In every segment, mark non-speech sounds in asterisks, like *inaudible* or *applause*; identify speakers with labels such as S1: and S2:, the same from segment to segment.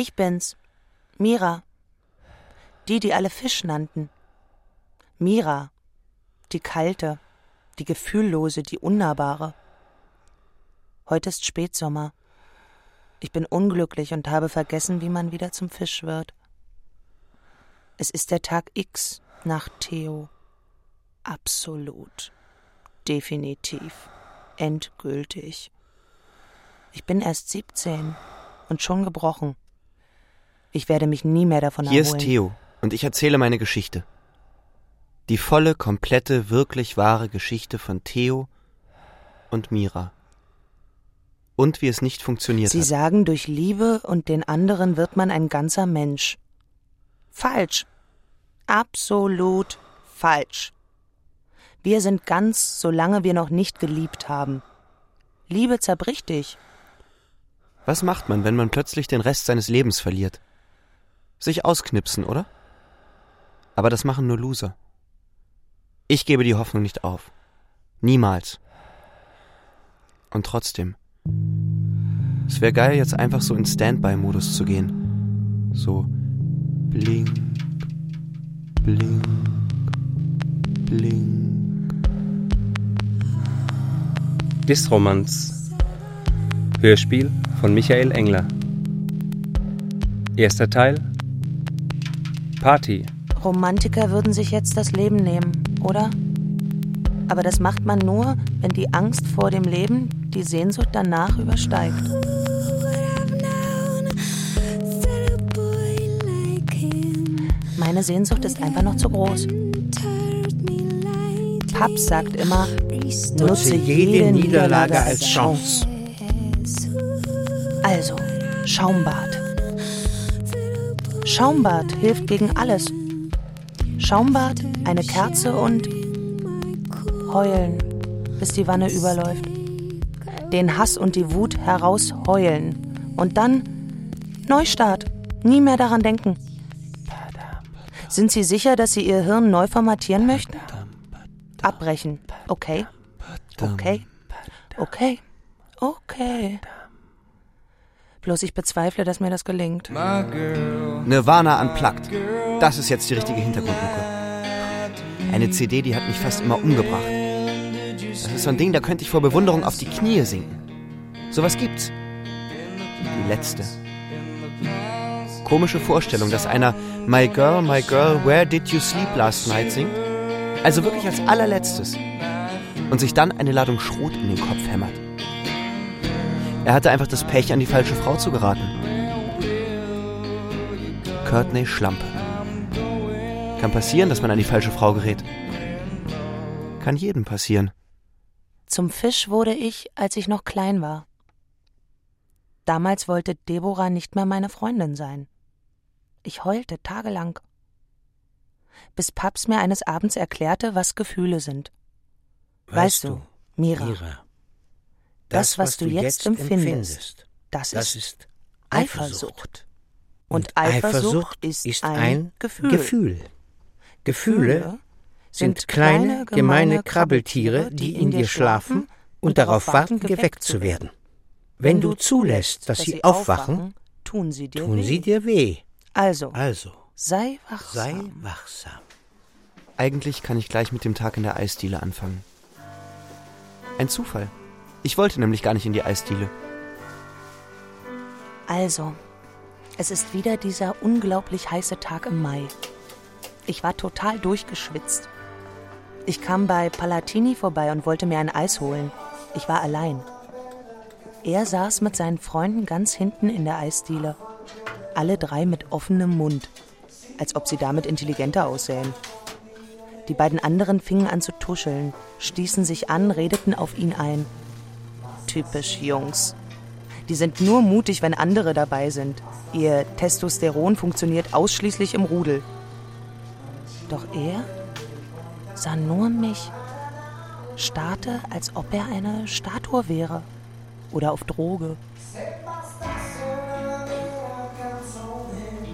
S1: Ich bin's. Mira. Die, die alle Fisch nannten. Mira. Die kalte, die gefühllose, die unnahbare. Heute ist Spätsommer. Ich bin unglücklich und habe vergessen, wie man wieder zum Fisch wird. Es ist der Tag X nach Theo. Absolut. Definitiv. Endgültig. Ich bin erst 17 und schon gebrochen. Ich werde mich nie mehr davon
S2: Hier
S1: erholen.
S2: ist Theo und ich erzähle meine Geschichte. Die volle, komplette, wirklich wahre Geschichte von Theo und Mira. Und wie es nicht funktioniert
S1: Sie
S2: hat.
S1: sagen, durch Liebe und den anderen wird man ein ganzer Mensch. Falsch. Absolut falsch. Wir sind ganz, solange wir noch nicht geliebt haben. Liebe zerbricht dich.
S2: Was macht man, wenn man plötzlich den Rest seines Lebens verliert? Sich ausknipsen, oder? Aber das machen nur Loser. Ich gebe die Hoffnung nicht auf. Niemals. Und trotzdem. Es wäre geil, jetzt einfach so in Standby-Modus zu gehen. So blink, blink, blink.
S3: Disromanz. Hörspiel von Michael Engler. Erster Teil. Party.
S1: Romantiker würden sich jetzt das Leben nehmen, oder? Aber das macht man nur, wenn die Angst vor dem Leben die Sehnsucht danach übersteigt. Meine Sehnsucht ist einfach noch zu groß. Paps sagt immer, nutze jede Niederlage als Chance. Also, Schaumbad. Schaumbad hilft gegen alles. Schaumbad, eine Kerze und heulen, bis die Wanne überläuft. Den Hass und die Wut herausheulen. Und dann Neustart. Nie mehr daran denken. Sind Sie sicher, dass Sie Ihr Hirn neu formatieren möchten? Abbrechen. Okay. Okay. Okay. Okay. Bloß ich bezweifle, dass mir das gelingt.
S2: Nirvana unplugged. Das ist jetzt die richtige Hintergrundmucke. Eine CD, die hat mich fast immer umgebracht. Das ist so ein Ding, da könnte ich vor Bewunderung auf die Knie sinken. Sowas gibt's. Die letzte. Komische Vorstellung, dass einer My Girl, My Girl, Where Did You Sleep Last Night singt. Also wirklich als allerletztes. Und sich dann eine Ladung Schrot in den Kopf hämmert. Er hatte einfach das Pech, an die falsche Frau zu geraten. Courtney Schlampe. Kann passieren, dass man an die falsche Frau gerät. Kann jedem passieren.
S1: Zum Fisch wurde ich, als ich noch klein war. Damals wollte Deborah nicht mehr meine Freundin sein. Ich heulte tagelang. Bis Paps mir eines Abends erklärte, was Gefühle sind. Weißt, du, Mira,
S4: Mira,
S1: das, was, du jetzt empfindest, das, ist Eifersucht. Und Eifersucht ist ein Gefühl.
S4: Gefühl. Gefühle sind kleine, gemeine Krabbeltiere, die in dir schlafen und darauf warten, geweckt zu werden. Wenn du zulässt, dass sie aufwachen,
S1: tun sie dir
S4: tun
S1: weh.
S4: sie dir weh.
S1: Also,
S4: Also,
S1: sei wachsam.
S4: sei wachsam.
S2: Eigentlich kann ich gleich mit dem Tag in der Eisdiele anfangen. Ein Zufall. Ich wollte nämlich gar nicht in die Eisdiele.
S1: Also, es ist wieder dieser unglaublich heiße Tag im Mai. Ich war total durchgeschwitzt. Ich kam bei Palatini vorbei und wollte mir ein Eis holen. Ich war allein. Er saß mit seinen Freunden ganz hinten in der Eisdiele. Alle drei mit offenem Mund, als ob sie damit intelligenter aussähen. Die beiden anderen fingen an zu tuscheln, stießen sich an, redeten auf ihn ein. Typisch Jungs. Die sind nur mutig, wenn andere dabei sind. Ihr Testosteron funktioniert ausschließlich im Rudel. Doch er sah nur mich, starrte, als ob er eine Statue wäre oder auf Droge.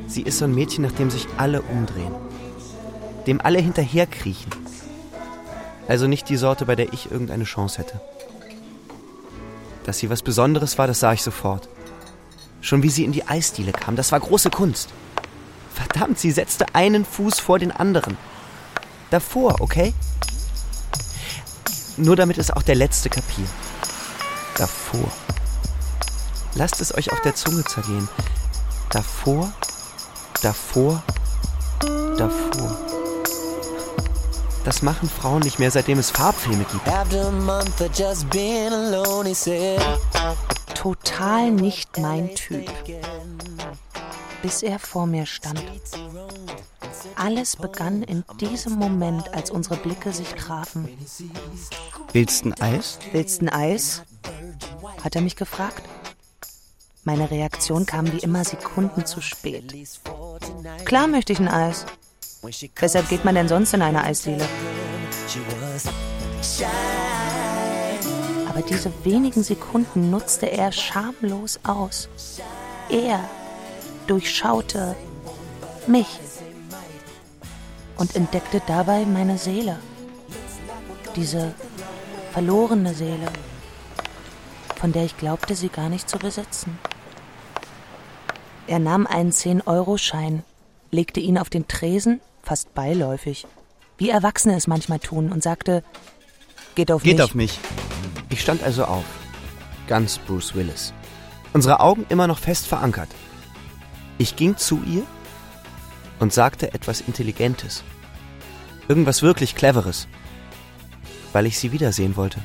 S2: Sie ist so ein Mädchen, nach dem sich alle umdrehen. Dem alle hinterherkriechen. Also nicht die Sorte, bei der ich irgendeine Chance hätte. Dass sie was Besonderes war, das sah ich sofort. Schon wie sie in die Eisdiele kam, das war große Kunst. Verdammt, sie setzte einen Fuß vor den anderen. Davor, okay? Nur damit es auch der Letzte kapiert. Davor. Lasst es euch auf der Zunge zergehen. Davor, davor, davor. Das machen Frauen nicht mehr, seitdem es Farbfilme gibt.
S1: Total nicht mein Typ. Bis er vor mir stand. Alles begann in diesem Moment, als unsere Blicke sich trafen.
S2: Willst ein Eis?
S1: Willst ein Eis? Hat er mich gefragt. Meine Reaktion kam wie immer Sekunden zu spät. Klar möchte ich ein Eis. Weshalb geht man denn sonst in eine Eisdiele? Aber diese wenigen Sekunden nutzte er schamlos aus. Er durchschaute mich und entdeckte dabei meine Seele. Diese verlorene Seele, von der ich glaubte, sie gar nicht zu besitzen. Er nahm einen 10-Euro-Schein, legte ihn auf den Tresen fast beiläufig, wie Erwachsene es manchmal tun, und sagte, geht auf
S2: Geht
S1: mich.
S2: auf mich. Ich stand also auf. Ganz Bruce Willis. Unsere Augen immer noch fest verankert. Ich ging zu ihr und sagte etwas Intelligentes. Irgendwas wirklich Cleveres. Weil ich sie wiedersehen wollte.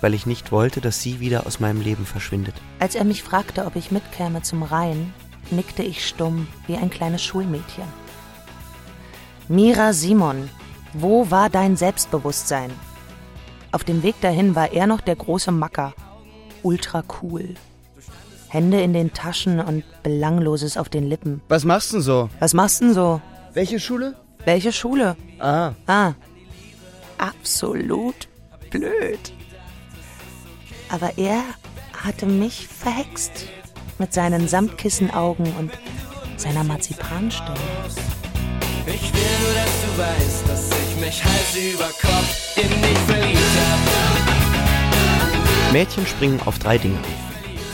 S2: Weil ich nicht wollte, dass sie wieder aus meinem Leben verschwindet.
S1: Als er mich fragte, ob ich mitkäme zum Rhein, nickte ich stumm wie ein kleines Schulmädchen. Mira Simon, wo war dein Selbstbewusstsein? Auf dem Weg dahin war er noch der große Macker. Ultra cool. Hände in den Taschen und Belangloses auf den Lippen.
S5: Was machst du denn so?
S1: Was machst denn so?
S5: Welche Schule?
S1: Welche Schule?
S5: Ah,
S1: Ah, absolut blöd. Aber er hatte mich verhext mit seinen Samtkissenaugen und seiner Marzipanstimme.
S6: Ich will nur, dass du weißt, dass ich mich Hals über Kopf in dich verliebt hab.
S2: Mädchen springen auf drei Dinge.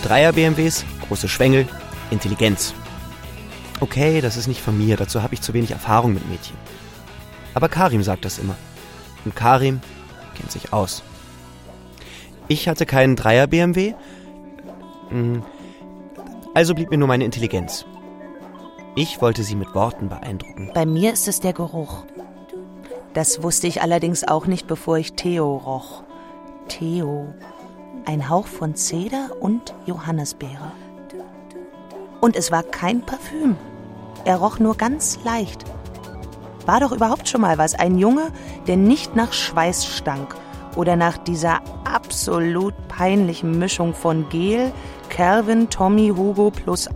S2: Dreier BMWs, große Schwengel, Intelligenz. Okay, das ist nicht von mir, dazu habe ich zu wenig Erfahrung mit Mädchen. Aber Karim sagt das immer. Und Karim kennt sich aus. Ich hatte keinen Dreier BMW, mm, also blieb mir nur meine Intelligenz. Ich wollte sie mit Worten beeindrucken.
S1: Bei mir ist es der Geruch. Das wusste ich allerdings auch nicht, bevor ich Theo roch. Theo. Ein Hauch von Zeder und Johannisbeere. Und es war kein Parfüm. Er roch nur ganz leicht. War doch überhaupt schon mal was. Ein Junge, der nicht nach Schweiß stank oder nach dieser absolut peinlichen Mischung von Gel, Calvin, Tommy, Hugo plus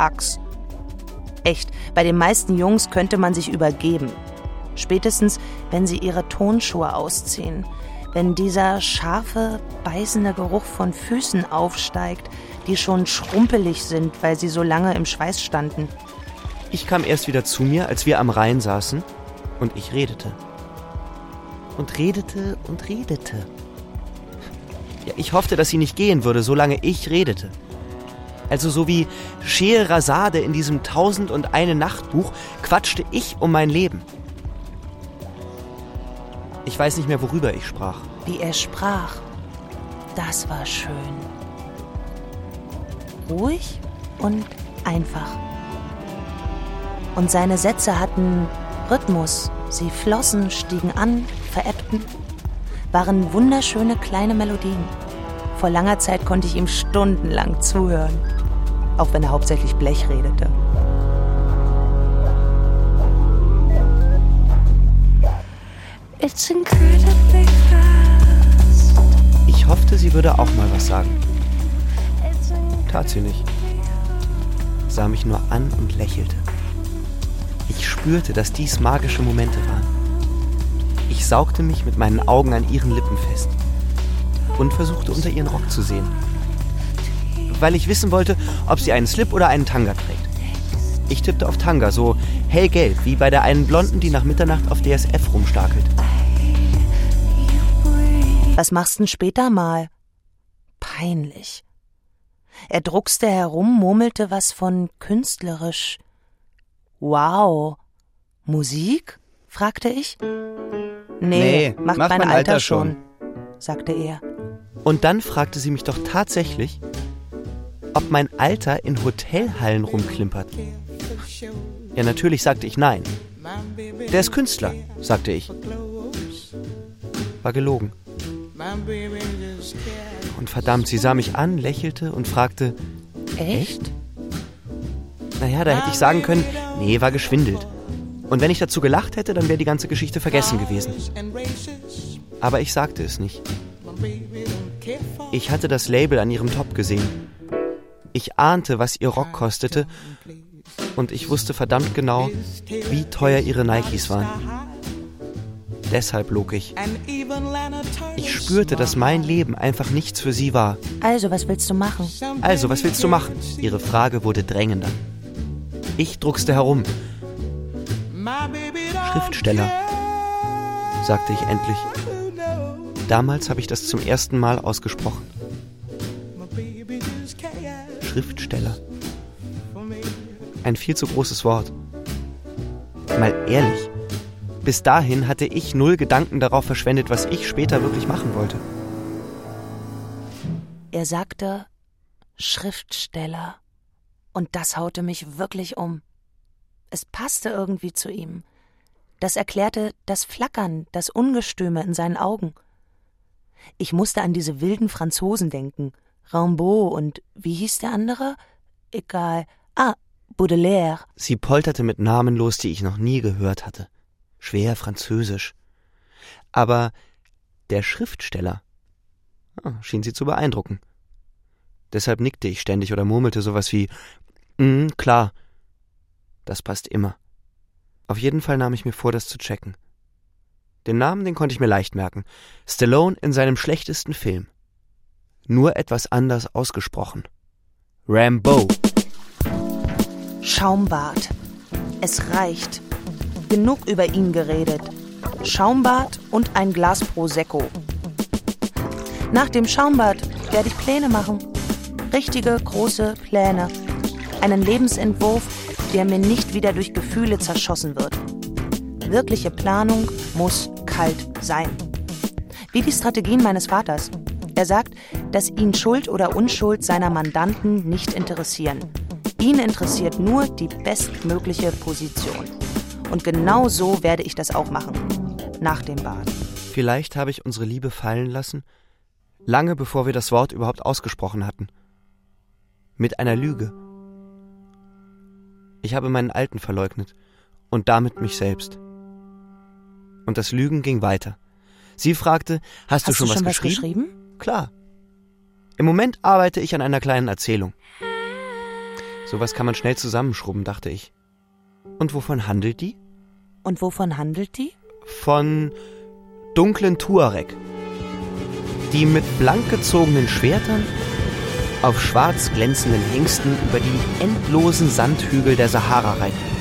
S1: Echt, bei den meisten Jungs könnte man sich übergeben. Spätestens, wenn sie ihre Tonschuhe ausziehen. Wenn dieser scharfe, beißende Geruch von Füßen aufsteigt, die schon schrumpelig sind, weil sie so lange im Schweiß standen.
S2: Ich kam erst wieder zu mir, als wir am Rhein saßen und ich redete. Und redete und redete. Ja, ich hoffte, dass sie nicht gehen würde, solange ich redete. Also so wie Scheherazade in diesem Tausend und eine Nachtbuch quatschte ich um mein Leben. Ich weiß nicht mehr, worüber ich sprach.
S1: Wie er sprach, das war schön. Ruhig und einfach. Und seine Sätze hatten Rhythmus. Sie flossen, stiegen an, verebbten, waren wunderschöne kleine Melodien. Vor langer Zeit konnte ich ihm stundenlang zuhören, auch wenn er hauptsächlich Blech redete.
S2: Ich hoffte, sie würde auch mal was sagen. Tat sie nicht. Sah mich nur an und lächelte. Ich spürte, dass dies magische Momente waren. Ich saugte mich mit meinen Augen an ihren Lippen fest und versuchte unter ihren Rock zu sehen, weil ich wissen wollte, ob sie einen Slip oder einen Tanga trägt. Ich tippte auf Tanga, so hellgelb, wie bei der einen Blonden, die nach Mitternacht auf DSF rumstakelt.
S1: Was machst denn später mal? Peinlich. Er druckste herum, murmelte was von künstlerisch. Wow. Musik? fragte ich. Nee,
S5: Nee,
S1: macht,
S5: macht
S1: mein,
S5: mein
S1: Alter,
S5: Alter
S1: schon, sagte er.
S2: Und dann fragte sie mich doch tatsächlich, ob mein Alter in Hotelhallen rumklimpert. Ja, natürlich sagte ich nein. Der ist Künstler, sagte ich. War gelogen. Und verdammt, sie sah mich an, lächelte und fragte,
S1: Echt?
S2: naja, da hätte ich sagen können, nee, war geschwindelt. Und wenn ich dazu gelacht hätte, dann wäre die ganze Geschichte vergessen gewesen. Aber ich sagte es nicht. Ich hatte das Label an ihrem Top gesehen. Ich ahnte, was ihr Rock kostete und ich wusste verdammt genau, wie teuer ihre Nikes waren. Deshalb log ich. Ich spürte, dass mein Leben einfach nichts für sie war.
S1: Also, was willst du machen?
S2: Also, was willst du machen? Ihre Frage wurde drängender. Ich druckste herum. Schriftsteller, sagte ich endlich. Damals habe ich das zum ersten Mal ausgesprochen. Schriftsteller. Ein viel zu großes Wort. Mal ehrlich. Bis dahin hatte ich null Gedanken darauf verschwendet, was ich später wirklich machen wollte.
S1: Er sagte Schriftsteller. Und das haute mich wirklich um. Es passte irgendwie zu ihm. Das erklärte das Flackern, das Ungestüme in seinen Augen. Ich musste an diese wilden Franzosen denken. Rimbaud und wie hieß der andere? Egal. Ah, Baudelaire.
S2: Sie polterte mit Namen los, die ich noch nie gehört hatte. Schwer französisch. Aber der Schriftsteller ah, schien sie zu beeindrucken. Deshalb nickte ich ständig oder murmelte sowas wie mm, klar. Das passt immer. Auf jeden Fall nahm ich mir vor, das zu checken. Den Namen, den konnte ich mir leicht merken. Stallone in seinem schlechtesten Film. Nur etwas anders ausgesprochen. Rambo.
S1: Schaumbad. Es reicht. Genug über ihn geredet. Schaumbad und ein Glas Prosecco. Nach dem Schaumbad werde ich Pläne machen. Richtige, große Pläne. Einen Lebensentwurf, der mir nicht wieder durch Gefühle zerschossen wird. Wirkliche Planung muss kalt sein. Wie die Strategien meines Vaters. Er sagt, dass ihn Schuld oder Unschuld seiner Mandanten nicht interessieren. Ihn interessiert nur die bestmögliche Position. Und genau so werde ich das auch machen. Nach dem Bad.
S2: Vielleicht habe ich unsere Liebe fallen lassen, lange bevor wir das Wort überhaupt ausgesprochen hatten. Mit einer Lüge. Ich habe meinen Alten verleugnet und damit mich selbst. Und das Lügen ging weiter. Sie fragte, hast,
S1: Hast
S2: du schon,
S1: du schon
S2: was,
S1: was
S2: geschrieben?
S1: geschrieben?
S2: Klar. Im Moment arbeite ich an einer kleinen Erzählung. Sowas kann man schnell zusammenschrubben, dachte ich. Und wovon handelt die?
S1: Und wovon handelt die?
S2: Von dunklen Tuareg, die mit blank gezogenen Schwertern auf schwarz glänzenden Hengsten über die endlosen Sandhügel der Sahara reiten.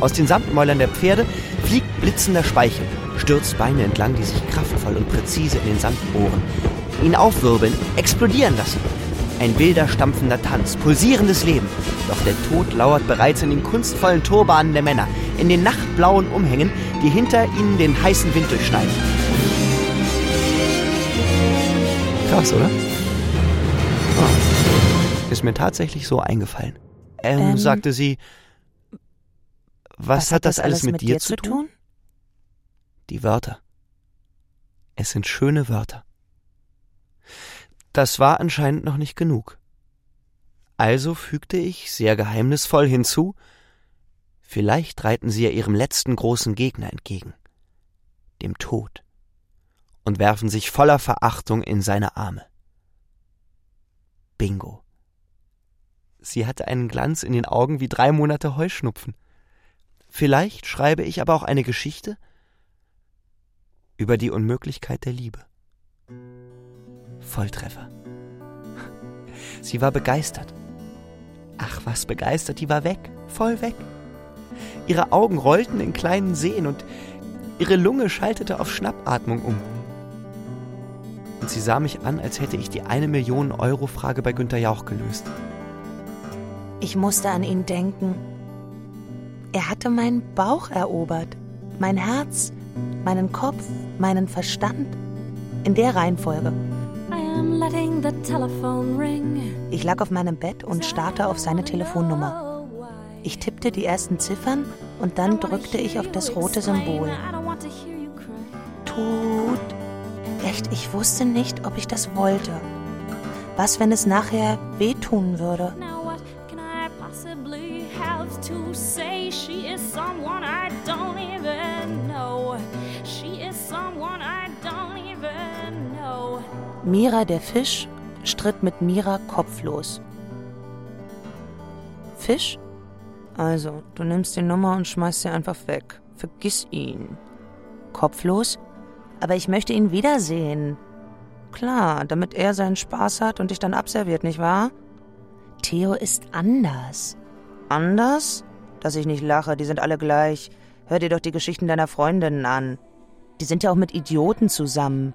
S2: Aus den Sandmäulern der Pferde fliegt blitzender Speichel, stürzt Beine entlang, die sich kraftvoll und präzise in den Sand bohren, ihn aufwirbeln, explodieren lassen. Ein wilder, stampfender Tanz, pulsierendes Leben. Doch der Tod lauert bereits in den kunstvollen Turbanen der Männer, in den nachtblauen Umhängen, die hinter ihnen den heißen Wind durchschneiden. Krass, oder? Oh. Ist mir tatsächlich so eingefallen. Ähm,
S1: Ähm,
S2: sagte sie, was, hat das alles mit, dir zu tun? Die Wörter. Es sind schöne Wörter. Das war anscheinend noch nicht genug. Also fügte ich sehr geheimnisvoll hinzu, vielleicht reiten sie ja ihrem letzten großen Gegner entgegen, dem Tod, und werfen sich voller Verachtung in seine Arme. Bingo. Sie hatte einen Glanz in den Augen wie drei Monate Heuschnupfen. Vielleicht schreibe ich aber auch eine Geschichte über die Unmöglichkeit der Liebe. Volltreffer. Sie war begeistert. Ach, was begeistert, die war weg, voll weg. Ihre Augen rollten in kleinen Seen und ihre Lunge schaltete auf Schnappatmung um. und sie sah mich an, als hätte ich die eine Million Euro Frage bei Günter Jauch gelöst.
S1: Ich musste an ihn denken. Er hatte meinen Bauch erobert, mein Herz, meinen Kopf, meinen Verstand. In der Reihenfolge. Ich lag auf meinem Bett und starrte auf seine Telefonnummer. Ich tippte die ersten Ziffern und dann drückte ich auf das rote Symbol. Tut. Echt, ich wusste nicht, ob ich das wollte. Was, wenn es nachher wehtun würde? Mira der Fisch stritt mit Mira kopflos. Fisch? Also, du nimmst die Nummer und schmeißt sie einfach weg. Vergiss ihn. Kopflos? Aber ich möchte ihn wiedersehen. Klar, damit er seinen Spaß hat und dich dann abserviert, nicht wahr? Theo ist anders. Anders? Dass ich nicht lache, die sind alle gleich. Hör dir doch die Geschichten deiner Freundinnen an. Die sind ja auch mit Idioten zusammen.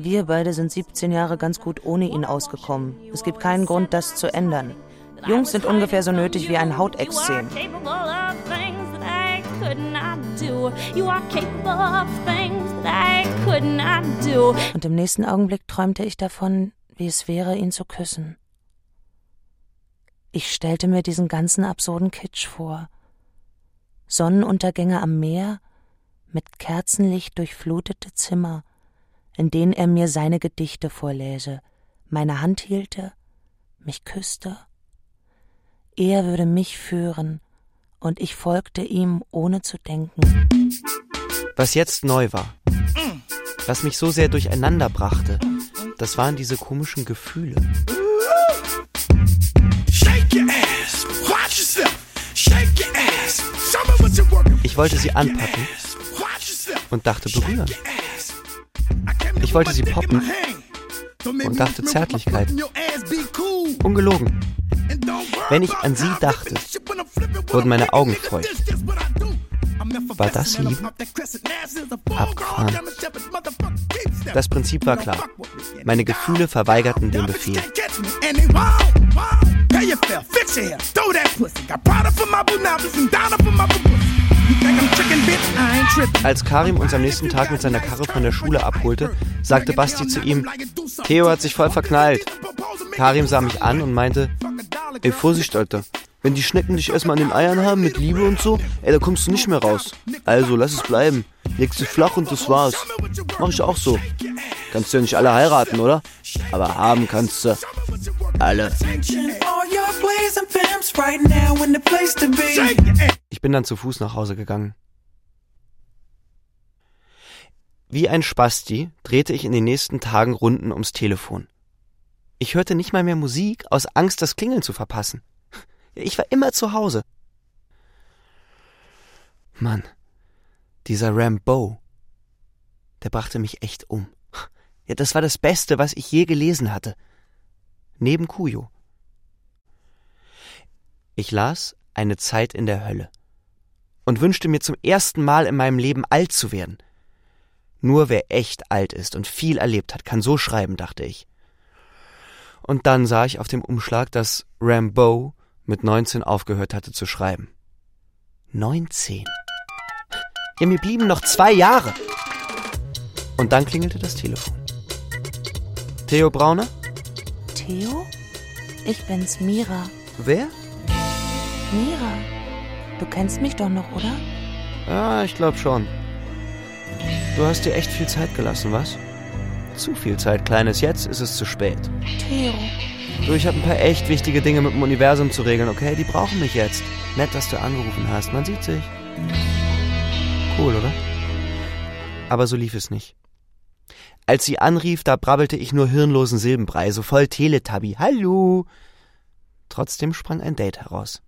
S1: Wir beide sind 17 Jahre ganz gut ohne ihn ausgekommen. Es gibt keinen Grund, das zu ändern. Jungs sind ungefähr so nötig wie ein
S7: do.
S1: Und im nächsten Augenblick träumte ich davon, wie es wäre, ihn zu küssen. Ich stellte mir diesen ganzen absurden Kitsch vor. Sonnenuntergänge am Meer, mit Kerzenlicht durchflutete Zimmer, in denen er mir seine Gedichte vorläse, meine Hand hielte, mich küsste. Er würde mich führen, und ich folgte ihm, ohne zu denken.
S2: Was jetzt neu war, was mich so sehr durcheinander brachte, das waren diese komischen Gefühle. Ich wollte sie anpacken und dachte berühren. Ich wollte sie poppen und dachte Zärtlichkeit. Ungelogen. Wenn ich an sie dachte, wurden meine Augen feucht. War das Liebe? Abgefahren. Das Prinzip war klar. Meine Gefühle verweigerten den Befehl. Als Karim uns am nächsten Tag mit seiner Karre von der Schule abholte, sagte Basti zu ihm, Theo hat sich voll verknallt. Karim sah mich an und meinte, ey Vorsicht, Alter, wenn die Schnecken dich erstmal an den Eiern haben mit Liebe und so, ey, da kommst du nicht mehr raus. Also lass es bleiben. Legst dich flach und das war's. Mach ich auch so. Kannst du ja nicht alle heiraten, oder? Aber haben kannst du alle. Ich bin dann zu Fuß nach Hause gegangen. Wie ein Spasti drehte ich in den nächsten Tagen Runden ums Telefon. Ich hörte nicht mal mehr Musik aus Angst, das Klingeln zu verpassen. *laughs* Ich war immer zu Hause. Mann, dieser Rambo, der brachte mich echt um. *laughs* Ja, das war das Beste, was ich je gelesen hatte. Neben Kujo. Ich las Eine Zeit in der Hölle und wünschte mir zum ersten Mal in meinem Leben alt zu werden. Nur wer echt alt ist und viel erlebt hat, kann so schreiben, dachte ich. Und dann sah ich auf dem Umschlag, dass Rambo mit 19 aufgehört hatte zu schreiben. 19. Ja, mir blieben noch zwei Jahre. Und dann klingelte das Telefon. Theo Brauner?
S1: Theo? Ich bin's, Mira.
S2: Wer?
S1: Mira. Du kennst mich doch noch, oder?
S2: Ah, ich glaube schon. Du hast dir echt viel Zeit gelassen, was? Zu viel Zeit, Kleines. Jetzt ist es zu spät.
S1: Theo.
S2: Du, ich habe ein paar echt wichtige Dinge mit dem Universum zu regeln, okay? Die brauchen mich jetzt. Nett, dass du angerufen hast. Man sieht sich. Cool, oder? Aber so lief es nicht. Als sie anrief, da brabbelte ich nur hirnlosen Silbenbrei, so voll Teletubby. Hallo! Trotzdem sprang ein Date heraus.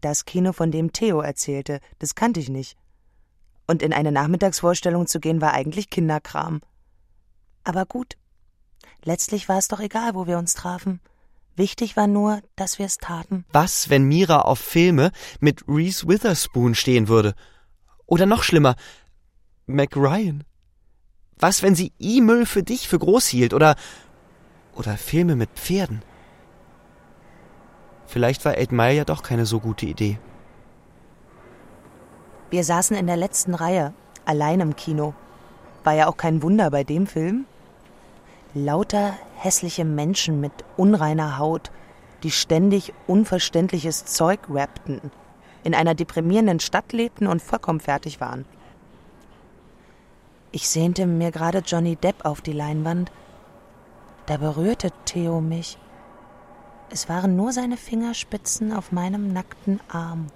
S1: Das Kino, von dem Theo erzählte, das kannte ich nicht. Und in eine Nachmittagsvorstellung zu gehen, war eigentlich Kinderkram. Aber gut. Letztlich war es doch egal, wo wir uns trafen. Wichtig war nur, dass wir es taten.
S2: Was, wenn Mira auf Filme mit Reese Witherspoon stehen würde? Oder noch schlimmer, Mac Ryan? Was, wenn sie E-Müll für dich für groß hielt oder oder Filme mit Pferden? Vielleicht war 8 Mile ja doch keine so gute Idee.
S1: Wir saßen in der letzten Reihe, allein im Kino. War ja auch kein Wunder bei dem Film. Lauter hässliche Menschen mit unreiner Haut, die ständig unverständliches Zeug rappten, in einer deprimierenden Stadt lebten und vollkommen fertig waren. Ich sehnte mir gerade Johnny Depp auf die Leinwand. Da berührte Theo mich. Es waren nur seine Fingerspitzen auf meinem nackten Arm.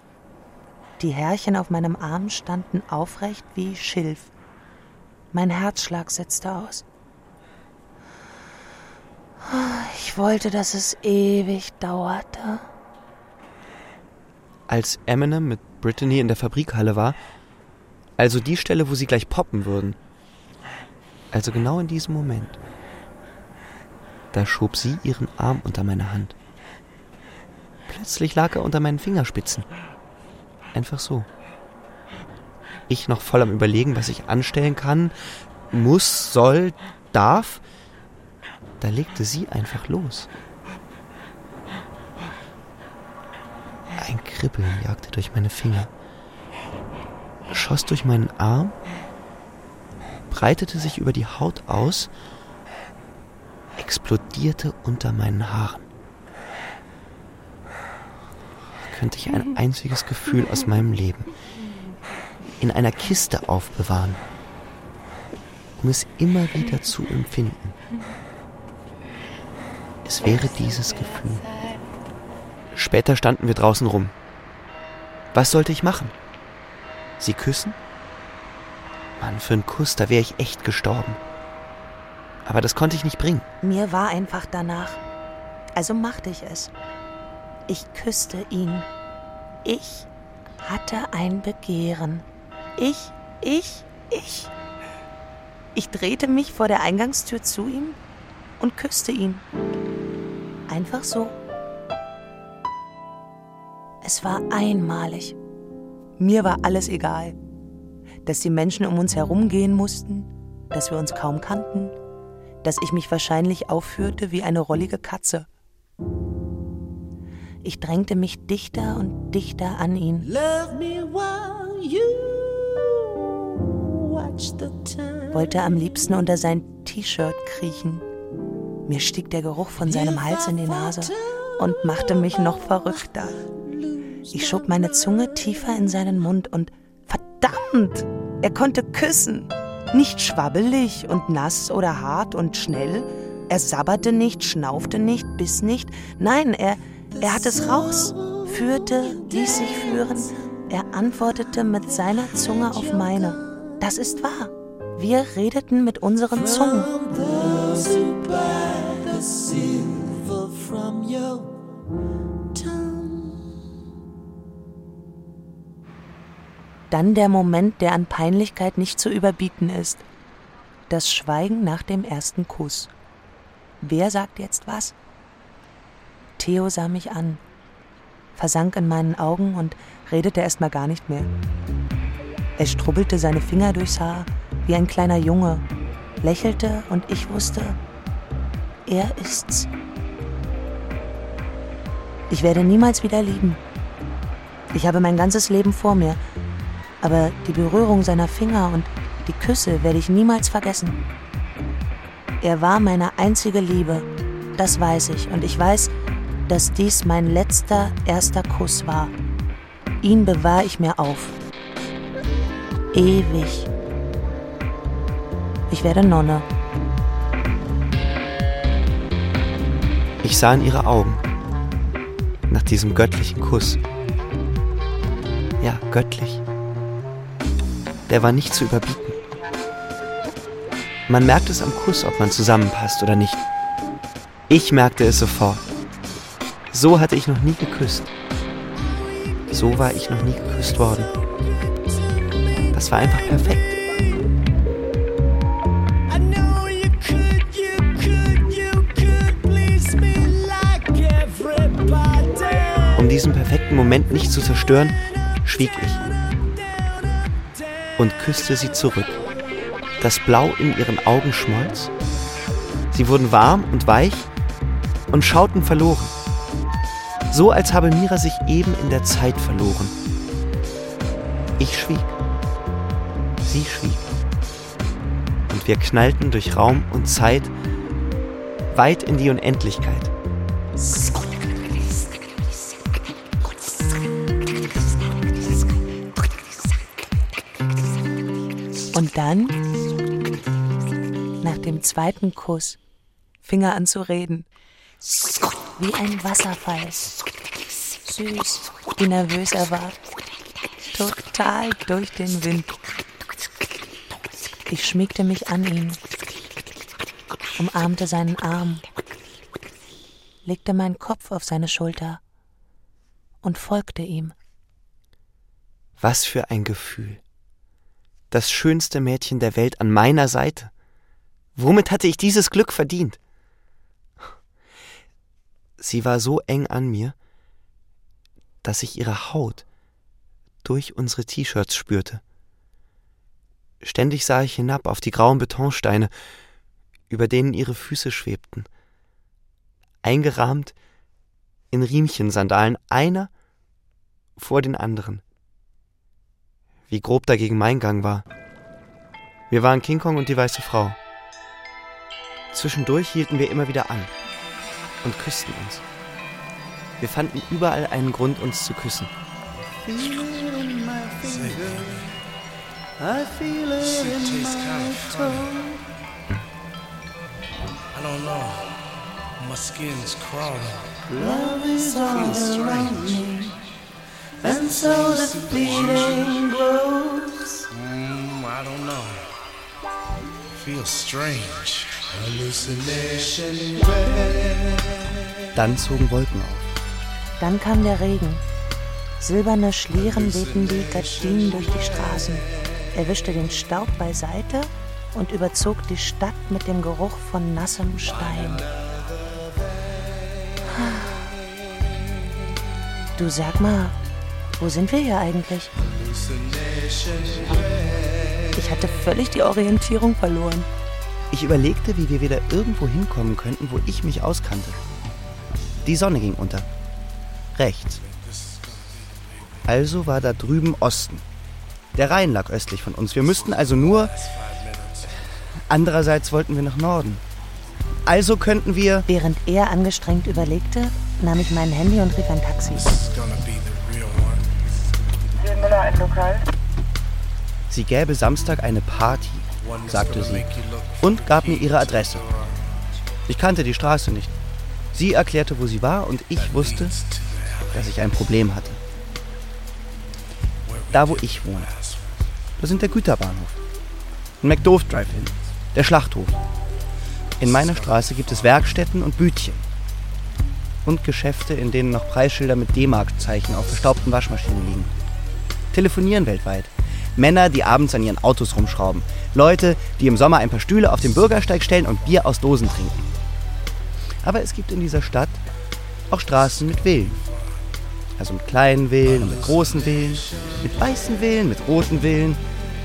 S1: Die Härchen auf meinem Arm standen aufrecht wie Schilf. Mein Herzschlag setzte aus. Ich wollte, dass es ewig dauerte.
S2: Als Eminem mit Brittany in der Fabrikhalle war, also die Stelle, wo sie gleich poppen würden, also genau in diesem Moment, da schob sie ihren Arm unter meine Hand. Plötzlich lag er unter meinen Fingerspitzen. Einfach so. Ich noch voll am Überlegen, was ich anstellen kann, muss, soll, darf. Da legte sie einfach los. Ein Kribbeln jagte durch meine Finger, schoss durch meinen Arm, breitete sich über die Haut aus, explodierte unter meinen Haaren. Könnte ich ein einziges Gefühl aus meinem Leben in einer Kiste aufbewahren, um es immer wieder zu empfinden. Es wäre dieses Gefühl. Später standen wir draußen rum. Was sollte ich machen? Sie küssen? Mann, für einen Kuss, da wäre ich echt gestorben. Aber das konnte ich nicht bringen.
S1: Mir war einfach danach. Also machte ich es. Ich küsste ihn. Ich hatte ein Begehren. Ich, ich, ich. Ich drehte mich vor der Eingangstür zu ihm und küsste ihn. Einfach so. Es war einmalig. Mir war alles egal. Dass die Menschen um uns herum gehen mussten, dass wir uns kaum kannten, dass ich mich wahrscheinlich aufführte wie eine rollige Katze. Ich drängte mich dichter und dichter an ihn. Wollte am liebsten unter sein T-Shirt kriechen. Mir stieg der Geruch von seinem Hals in die Nase und machte mich noch verrückter. Ich schob meine Zunge tiefer in seinen Mund und verdammt, er konnte küssen. Nicht schwabbelig und nass oder hart und schnell. Er sabberte nicht, schnaufte nicht, biss nicht. Nein, er, er hat es raus, führte, ließ sich führen. Er antwortete mit seiner Zunge auf meine. Das ist wahr. Wir redeten mit unseren Zungen. Dann der Moment, der an Peinlichkeit nicht zu überbieten ist. Das Schweigen nach dem ersten Kuss. Wer sagt jetzt was? Theo sah mich an, versank in meinen Augen und redete erst mal gar nicht mehr. Er strubbelte seine Finger durchs Haar wie ein kleiner Junge, lächelte und ich wusste, er ist's. Ich werde niemals wieder lieben. Ich habe mein ganzes Leben vor mir aber die Berührung seiner Finger und die Küsse werde ich niemals vergessen. Er war meine einzige Liebe, das weiß ich, und ich weiß, dass dies mein letzter erster Kuss war. Ihn bewahre ich mir auf. Ewig. Ich werde Nonne.
S2: Ich sah in ihre Augen. Nach diesem göttlichen Kuss. Ja, göttlich der war nicht zu überbieten. Man merkt es am Kuss, ob man zusammenpasst oder nicht. Ich merkte es sofort. So hatte ich noch nie geküsst. So war ich noch nie geküsst worden. Das war einfach perfekt. Um diesen perfekten Moment nicht zu zerstören, schwieg ich und küsste sie zurück. Das Blau in ihren Augen schmolz. Sie wurden warm und weich und schauten verloren. So als habe Mira sich eben in der Zeit verloren. Ich schwieg. Sie schwieg. Und wir knallten durch Raum und Zeit weit in die Unendlichkeit.
S1: Und dann, nach dem zweiten Kuss, fing er an zu reden. Wie ein Wasserfall. Süß, wie nervös er war. Total durch den Wind. Ich schmiegte mich an ihn, umarmte seinen Arm, legte meinen Kopf auf seine Schulter und folgte ihm.
S2: Was für ein Gefühl. Das schönste Mädchen der Welt an meiner Seite. Womit hatte ich dieses Glück verdient? Sie war so eng an mir, dass ich ihre Haut durch unsere T-Shirts spürte. Ständig sah ich hinab auf die grauen Betonsteine, über denen ihre Füße schwebten. Eingerahmt in Riemchensandalen, einer vor den anderen. Wie grob dagegen mein Gang war. Wir waren King Kong und die weiße Frau. Zwischendurch hielten wir immer wieder an und küssten uns. Wir fanden überall einen Grund, uns zu küssen.
S8: And so the feeling grows.
S9: Mm, I don't know. Feels strange. Hallucination.
S2: Dann zogen Wolken auf.
S1: Dann kam der Regen. Silberne Schlieren wehten wie Gardinen durch die Straßen. Er wischte den Staub beiseite und überzog die Stadt mit dem Geruch von nassem Stein. Du sag mal, wo sind wir hier eigentlich? Ich hatte völlig die Orientierung verloren.
S2: Ich überlegte, wie wir wieder irgendwo hinkommen könnten, wo ich mich auskannte. Die Sonne ging unter. Rechts. Also war da drüben Osten. Der Rhein lag östlich von uns. Wir müssten also nur. Andererseits wollten wir nach Norden. Also könnten wir.
S1: Während er angestrengt überlegte, nahm ich mein Handy und rief ein Taxi.
S2: Sie gäbe Samstag eine Party, sagte sie, und gab mir ihre Adresse. Ich kannte die Straße nicht. Sie erklärte, wo sie war, und ich wusste, dass ich ein Problem hatte. Da, wo ich wohne. Da sind der Güterbahnhof. Ein McDove Drive-In. Der Schlachthof. In meiner Straße gibt es Werkstätten und Bütchen. Und Geschäfte, in denen noch Preisschilder mit D-Mark-Zeichen auf verstaubten Waschmaschinen liegen. Telefonieren weltweit. Männer, die abends an ihren Autos rumschrauben. Leute, die im Sommer ein paar Stühle auf den Bürgersteig stellen und Bier aus Dosen trinken. Aber es gibt in dieser Stadt auch Straßen mit Villen. Also mit kleinen Villen, mit großen Villen, mit weißen Villen, mit roten Villen,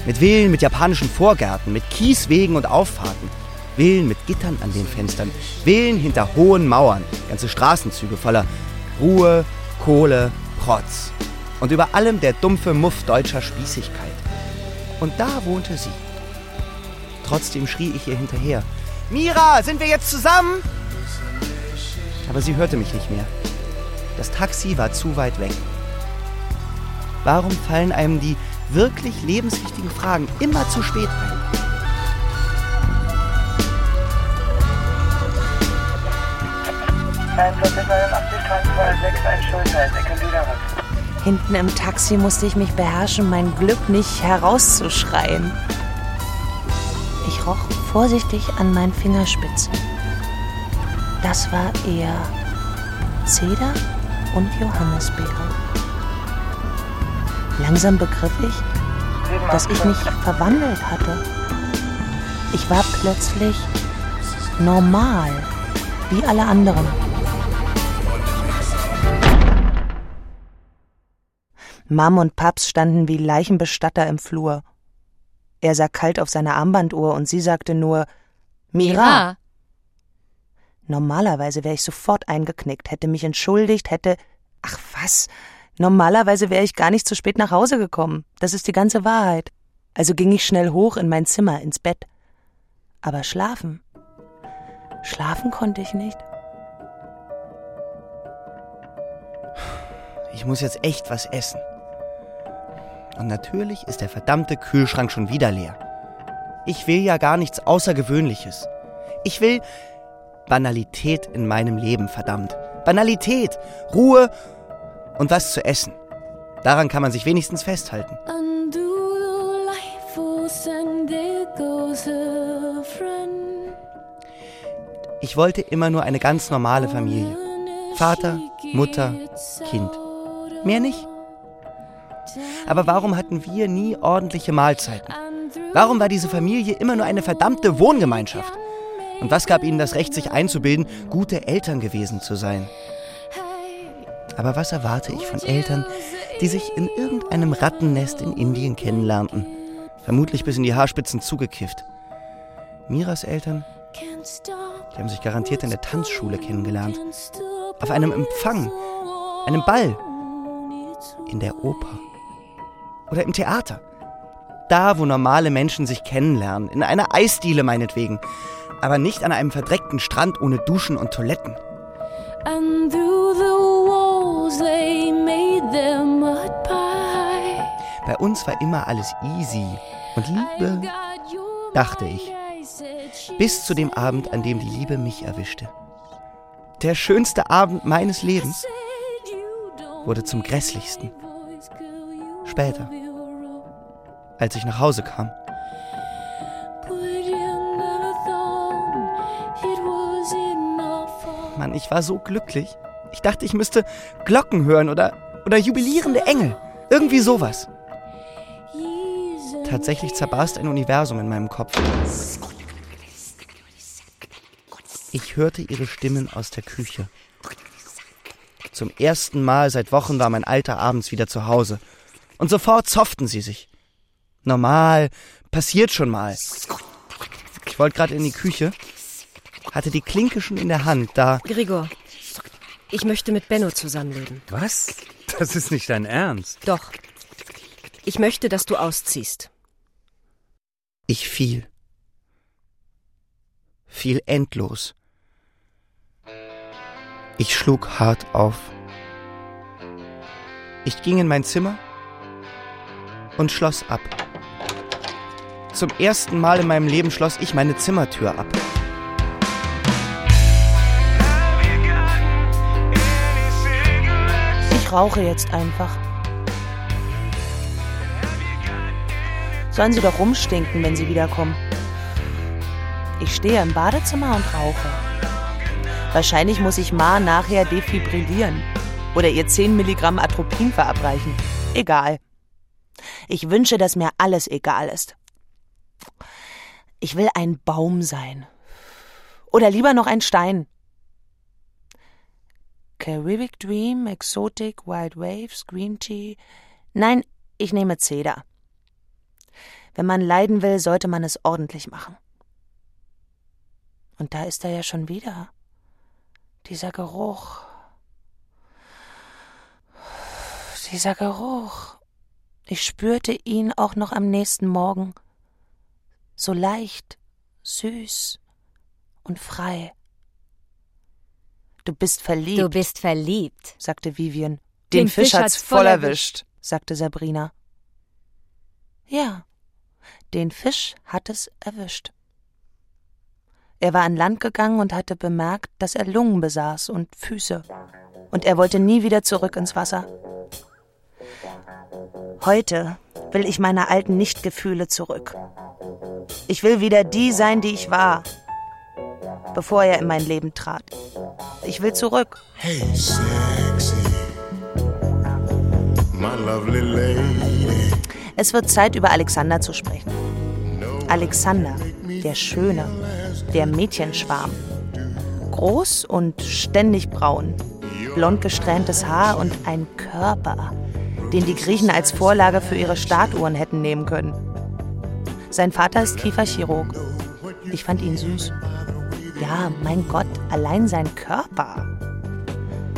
S2: mit Villen mit japanischen Vorgärten, mit Kieswegen und Auffahrten, Villen mit Gittern an den Fenstern, Villen hinter hohen Mauern, ganze Straßenzüge voller Ruhe, Kohle, Protz. Und über allem der dumpfe Muff deutscher Spießigkeit. Und da wohnte sie. Trotzdem schrie ich ihr hinterher. Mira, sind wir jetzt zusammen? Aber sie hörte mich nicht mehr. Das Taxi war zu weit weg. Warum fallen einem die wirklich lebenswichtigen Fragen immer zu spät ein?
S1: Hinten im Taxi musste ich mich beherrschen, mein Glück nicht herauszuschreien. Ich roch vorsichtig an meinen Fingerspitzen. Das war eher Zeder und Johannisbeere. Langsam begriff ich, dass ich mich verwandelt hatte. Ich war plötzlich normal, wie alle anderen. Mom und Paps standen wie Leichenbestatter im Flur. Er sah kalt auf seine Armbanduhr und sie sagte nur Mira.
S10: Mira.
S1: Normalerweise wäre ich sofort eingeknickt, hätte mich entschuldigt, hätte. Ach was. Normalerweise wäre ich gar nicht zu spät nach Hause gekommen. Das ist die ganze Wahrheit. Also ging ich schnell hoch in mein Zimmer, ins Bett. Aber schlafen. Schlafen konnte ich nicht.
S2: Ich muss jetzt echt was essen. Und natürlich ist der verdammte Kühlschrank schon wieder leer. Ich will ja gar nichts Außergewöhnliches. Ich will Banalität in meinem Leben, verdammt. Banalität, Ruhe und was zu essen. Daran kann man sich wenigstens festhalten. Ich wollte immer nur eine ganz normale Familie. Vater, Mutter, Kind. Mehr nicht. Aber warum hatten wir nie ordentliche Mahlzeiten? Warum war diese Familie immer nur eine verdammte Wohngemeinschaft? Und was gab ihnen das Recht, sich einzubilden, gute Eltern gewesen zu sein? Aber was erwarte ich von Eltern, die sich in irgendeinem Rattennest in Indien kennenlernten? Vermutlich bis in die Haarspitzen zugekifft. Miras Eltern, die haben sich garantiert in der Tanzschule kennengelernt. Auf einem Empfang, einem Ball, in der Oper oder im Theater. Da, wo normale Menschen sich kennenlernen, in einer Eisdiele meinetwegen, aber nicht an einem verdreckten Strand ohne Duschen und Toiletten.
S5: And through the walls they made their mud pie.
S2: Bei uns war immer alles easy und Liebe, dachte ich. Bis zu dem Abend, an dem die Liebe mich erwischte. Der schönste Abend meines Lebens wurde zum grässlichsten. Später, als ich nach Hause kam. Mann, ich war so glücklich. Ich dachte, ich müsste Glocken hören oder, oder jubilierende Engel. Irgendwie sowas. Tatsächlich zerbarst ein Universum in meinem Kopf. Ich hörte ihre Stimmen aus der Küche. Zum ersten Mal seit Wochen war mein Alter abends wieder zu Hause. Und sofort zofften sie sich. Normal, passiert schon mal. Ich wollte gerade in die Küche, hatte die Klinke schon in der Hand, da.
S10: Gregor, ich möchte mit Benno zusammenleben.
S3: Was? Das ist nicht dein Ernst.
S10: Doch. Ich möchte, dass du ausziehst.
S2: Ich fiel. Fiel endlos. Ich schlug hart auf. Ich ging in mein Zimmer und schloss ab. Zum ersten Mal in meinem Leben schloss ich meine Zimmertür ab.
S1: Ich rauche jetzt einfach. Sollen sie doch rumstinken, wenn sie wiederkommen. Ich stehe im Badezimmer und rauche. Wahrscheinlich muss ich Ma nachher defibrillieren oder ihr 10 Milligramm Atropin verabreichen. Egal. Ich wünsche, dass mir alles egal ist. Ich will ein Baum sein. Oder lieber noch ein Stein. Caribbean Dream, Exotic, Wild Waves, Green Tea. Nein, ich nehme Zeder. Wenn man leiden will, sollte man es ordentlich machen. Und da ist er ja schon wieder. Dieser Geruch. Dieser Geruch. Ich spürte ihn auch noch am nächsten Morgen. So leicht, süß und frei. Du bist verliebt.
S10: Du bist verliebt,
S1: sagte Vivian.
S10: Den
S1: Den, Fisch
S10: Fisch
S1: hat's voll erwischt, sagte Sabrina. Ja, den Fisch hat es erwischt. Er war an Land gegangen und hatte bemerkt, dass er Lungen besaß und Füße. Und er wollte nie wieder zurück ins Wasser. Heute will ich meine alten Nichtgefühle zurück. Ich will wieder die sein, die ich war, bevor er in mein Leben trat. Ich will zurück.
S8: Hey, sexy, my lovely lady.
S1: Es wird Zeit, über Alexander zu sprechen. Alexander, der Schöne, der Mädchenschwarm. Groß und ständig braun, blond gesträhntes Haar und ein Körper, den die Griechen als Vorlage für ihre Statuen hätten nehmen können. Sein Vater ist Kieferchirurg. Ich fand ihn süß. Ja, mein Gott, allein sein Körper.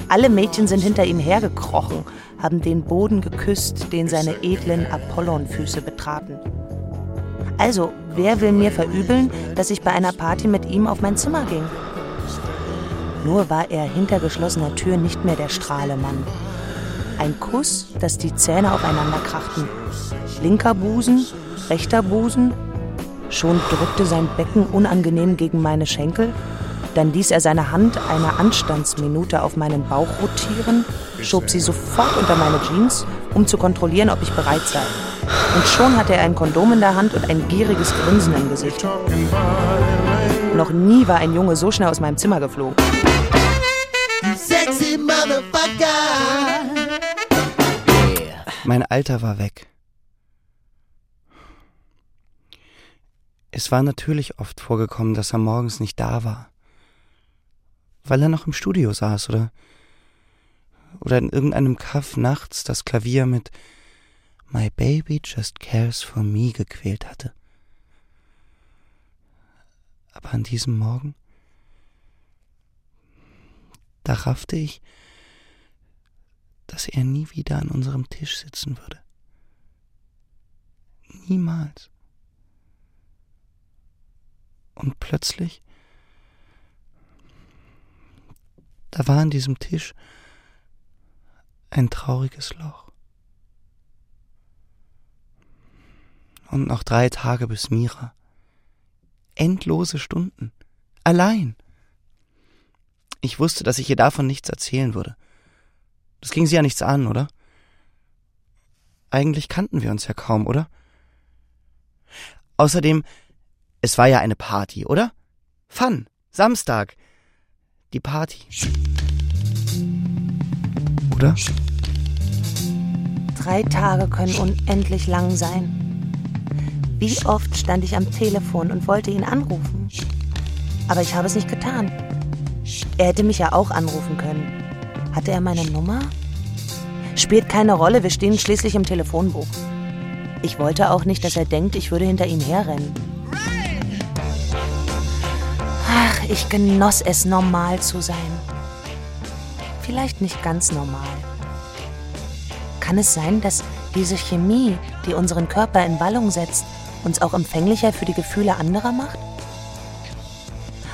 S1: Alle Mädchen sind hinter ihm hergekrochen, haben den Boden geküsst, den seine edlen Apollonfüße betraten. Also, wer will mir verübeln, dass ich bei einer Party mit ihm auf mein Zimmer ging? Nur war er hinter geschlossener Tür nicht mehr der Strahlemann. Ein Kuss, dass die Zähne aufeinander krachten. Linker Busen, rechter Busen. Schon drückte sein Becken unangenehm gegen meine Schenkel. Dann ließ er seine Hand eine Anstandsminute auf meinen Bauch rotieren, schob sie sofort unter meine Jeans, um zu kontrollieren, ob ich bereit sei. Und schon hatte er ein Kondom in der Hand und ein gieriges Grinsen im Gesicht. Noch nie war ein Junge so schnell aus meinem Zimmer geflogen.
S8: Sexy motherfucker.
S2: Mein Alter war weg. Es war natürlich oft vorgekommen, dass er morgens nicht da war. Weil er noch im Studio saß oder, oder in irgendeinem Kaff nachts das Klavier mit My Baby Just Cares for Me gequält hatte. Aber an diesem Morgen, da raffte ich, dass er nie wieder an unserem Tisch sitzen würde. Niemals. Und plötzlich, da war an diesem Tisch ein trauriges Loch. Und noch drei Tage bis Mira. Endlose Stunden. Allein. Ich wusste, dass ich ihr davon nichts erzählen würde. Das ging sie ja nichts an, oder? Eigentlich kannten wir uns ja kaum, oder? Außerdem, es war ja eine Party, oder? Fun, Samstag. Die Party. Oder?
S1: Drei Tage können unendlich lang sein. Wie oft stand ich am Telefon und wollte ihn anrufen. Aber ich habe es nicht getan. Er hätte mich ja auch anrufen können. Hatte er meine Nummer? Spielt keine Rolle, wir stehen schließlich im Telefonbuch. Ich wollte auch nicht, dass er denkt, ich würde hinter ihm herrennen. Ich genoss es, normal zu sein. Vielleicht nicht ganz normal. Kann es sein, dass diese Chemie, die unseren Körper in Wallung setzt, uns auch empfänglicher für die Gefühle anderer macht?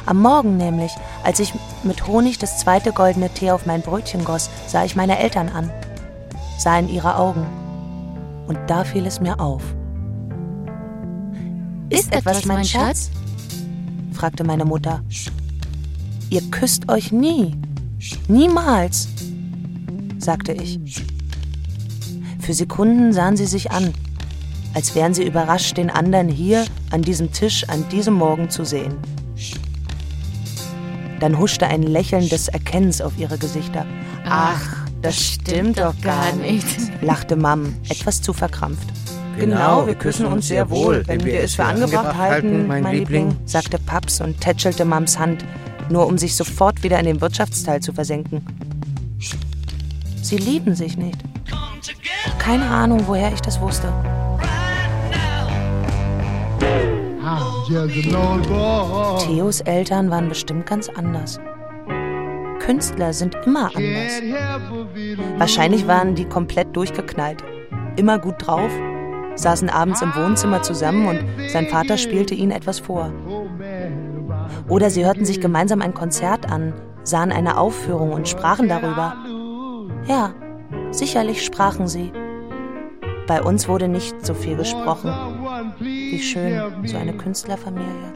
S1: Am Morgen nämlich, als ich mit Honig das zweite goldene Tee auf mein Brötchen goss, sah ich meine Eltern an, sah in ihre Augen. Und da fiel es mir auf. Ist etwas, mein Schatz? Fragte meine Mutter. Ihr küsst euch nie. Niemals, sagte ich. Für Sekunden sahen sie sich an, als wären sie überrascht, den anderen hier an diesem Tisch an diesem Morgen zu sehen. Dann huschte ein Lächeln des Erkennens auf ihre Gesichter. Ach, das stimmt doch gar nicht, lachte Mam, etwas zu verkrampft.
S4: Genau, wir küssen uns sehr wohl, wenn wir es für angebracht halten, mein Liebling,
S1: sagte Paps und tätschelte Mams Hand, nur um sich sofort wieder in den Wirtschaftsteil zu versenken. Sie lieben sich nicht. Keine Ahnung, woher ich das wusste. Theos Eltern waren bestimmt ganz anders. Künstler sind immer anders. Wahrscheinlich waren die komplett durchgeknallt. Immer gut drauf, saßen abends im Wohnzimmer zusammen und sein Vater spielte ihnen etwas vor. Oder sie hörten sich gemeinsam ein Konzert an, sahen eine Aufführung und sprachen darüber. Ja, sicherlich sprachen sie. Bei uns wurde nicht so viel gesprochen. Wie schön, so eine Künstlerfamilie.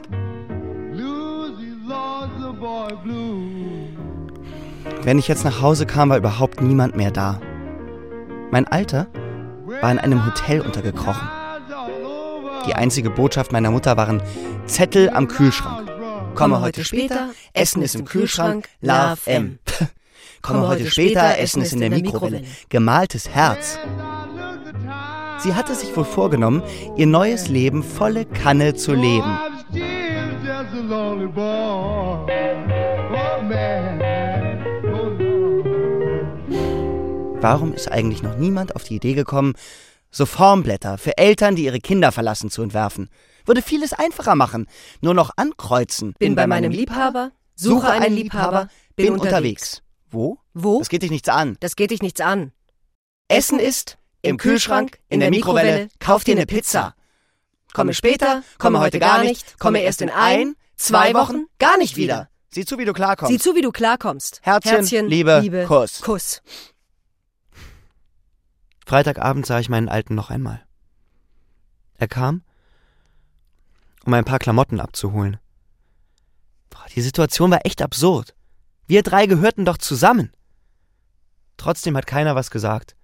S2: Wenn ich jetzt nach Hause kam, war überhaupt niemand mehr da. Mein Alter war in einem Hotel untergekrochen. Die einzige Botschaft meiner Mutter waren Zettel am Kühlschrank. Komme heute später, Essen ist im Kühlschrank, Love M. *laughs* Komme heute später, Essen ist in der Mikrowelle. Gemaltes Herz. Sie hatte sich wohl vorgenommen, ihr neues Leben volle Kanne zu leben. Warum ist eigentlich noch niemand auf die Idee gekommen, so Formblätter für Eltern, die ihre Kinder verlassen, zu entwerfen?
S5: Würde vieles einfacher machen. Nur noch ankreuzen.
S10: Bin bei meinem Liebhaber, suche einen Liebhaber, bin unterwegs.
S5: Wo?
S10: Wo?
S5: Das geht dich nichts an.
S10: Das geht dich nichts an.
S5: Essen ist im Kühlschrank, in der Mikrowelle, kauf dir eine Pizza.
S10: Komme später, komme heute gar nicht, komme erst in ein, zwei Wochen, gar nicht wieder.
S5: Sieh zu, wie du klarkommst.
S10: Sieh zu, wie du klarkommst.
S5: Herzchen, Liebe, Kuss.
S10: Kuss.
S2: Freitagabend sah ich meinen Alten noch einmal. Er kam, um ein paar Klamotten abzuholen. Boah, die Situation war echt absurd. Wir drei gehörten doch zusammen. Trotzdem hat keiner was gesagt.